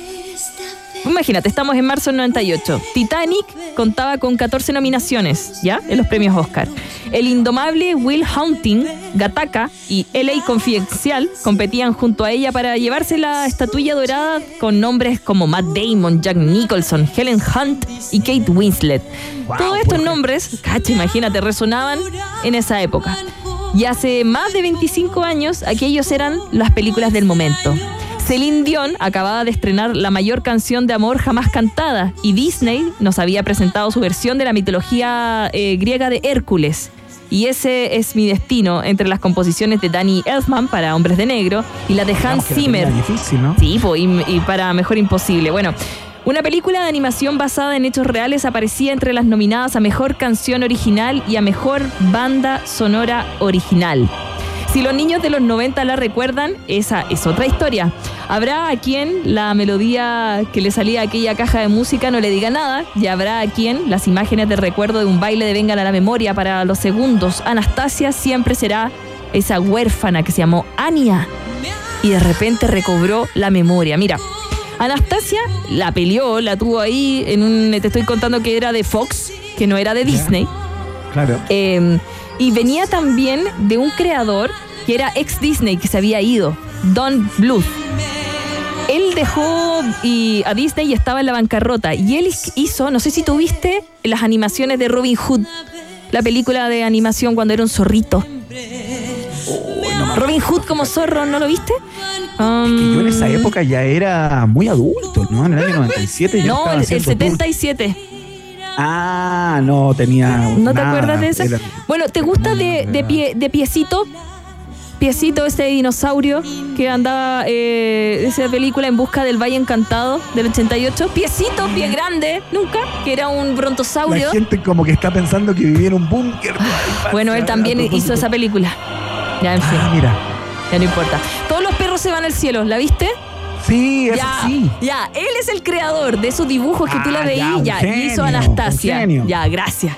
imagínate, estamos en marzo del 98. Titanic contaba con 14 nominaciones, ¿ya? En los premios Oscar. El indomable Will Hunting, Gataka y LA Confidencial competían junto a ella para llevarse la estatuilla dorada con nombres como Matt Damon, Jack Nicholson, Helen Hunt y Kate Winslet. Todos estos nombres, cacha, imagínate, resonaban en esa época. Y hace más de 25 años, aquellos eran las películas del momento. Celine Dion acababa de estrenar la mayor canción de amor jamás cantada y Disney nos había presentado su versión de la mitología eh, griega de Hércules. Y ese es mi destino entre las composiciones de Danny Elfman para Hombres de Negro y la de Hans la Zimmer. tenía difícil, ¿no? Sí, po, y, y para Mejor Imposible. Bueno, una película de animación basada en hechos reales aparecía entre las nominadas a Mejor Canción Original y a Mejor Banda Sonora Original. Si los niños de los 90 la recuerdan, esa es otra historia. Habrá a quien la melodía que le salía a aquella caja de música no le diga nada, y habrá a quien las imágenes de recuerdo de un baile de vengan a la memoria para los segundos. Anastasia siempre será esa huérfana que se llamó Ania y de repente recobró la memoria. Mira, Anastasia la peleó, la tuvo ahí en un. Te estoy contando que era de Fox, que no era de Disney. Claro. Eh, y venía también de un creador que era ex Disney, que se había ido, Don Bluth. Él dejó y, a Disney y estaba en la bancarrota. Y él hizo, no sé si tuviste las animaciones de Robin Hood, la película de animación cuando era un zorrito. Robin Hood como zorro, ¿no lo viste? Um, Que yo en esa época ya era muy adulto, ¿no? En el año 97 yo no, estaba el, el haciendo tour. 77. Ah, no tenía. ¿No te acuerdas de eso? Era- Bueno, ¿te gusta de, de, pie, de piecito? Piecito, ese dinosaurio que andaba, eh, esa película en busca del Valle Encantado del 88. Piecito, pie grande, nunca, que era un brontosaurio. La gente como que está pensando que vivía en un búnker. Bueno, él también hizo esa película. Ya, en fin, Ah, mira. ya no importa. Todos los perros se van al cielo, ¿la viste? Sí, eso Ya, sí. ya, él es el creador de esos dibujos que tú Ah, la ya, veías, ya, y hizo Anastasia. Ya, gracias.